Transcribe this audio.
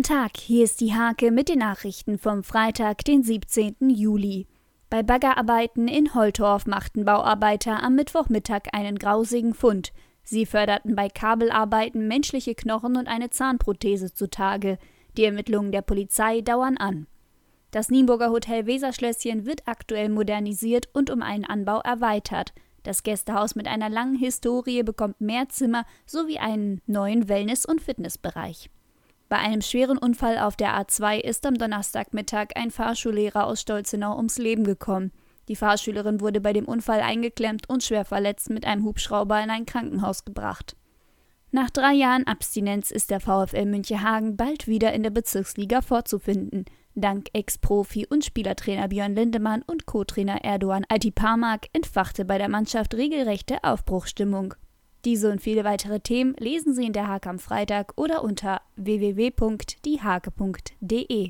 Guten Tag, hier ist die Hake mit den Nachrichten vom Freitag, den 17. Juli. Bei Baggerarbeiten in Holtorf machten Bauarbeiter am Mittwochmittag einen grausigen Fund. Sie förderten bei Kabelarbeiten menschliche Knochen und eine Zahnprothese zutage. Die Ermittlungen der Polizei dauern an. Das Nienburger Hotel Weserschlösschen wird aktuell modernisiert und um einen Anbau erweitert. Das Gästehaus mit einer langen Historie bekommt mehr Zimmer sowie einen neuen Wellness- und Fitnessbereich. Bei einem schweren Unfall auf der A2 ist am Donnerstagmittag ein Fahrschullehrer aus Stolzenau ums Leben gekommen. Die Fahrschülerin wurde bei dem Unfall eingeklemmt und schwer verletzt mit einem Hubschrauber in ein Krankenhaus gebracht. Nach drei Jahren Abstinenz ist der VfL Münchehagen bald wieder in der Bezirksliga vorzufinden. Dank Ex-Profi und Spielertrainer Björn Lindemann und Co-Trainer Erdogan Altiparmak entfachte bei der Mannschaft regelrechte Aufbruchstimmung. Diese und viele weitere Themen lesen Sie in der Hake am Freitag oder unter www.diehake.de.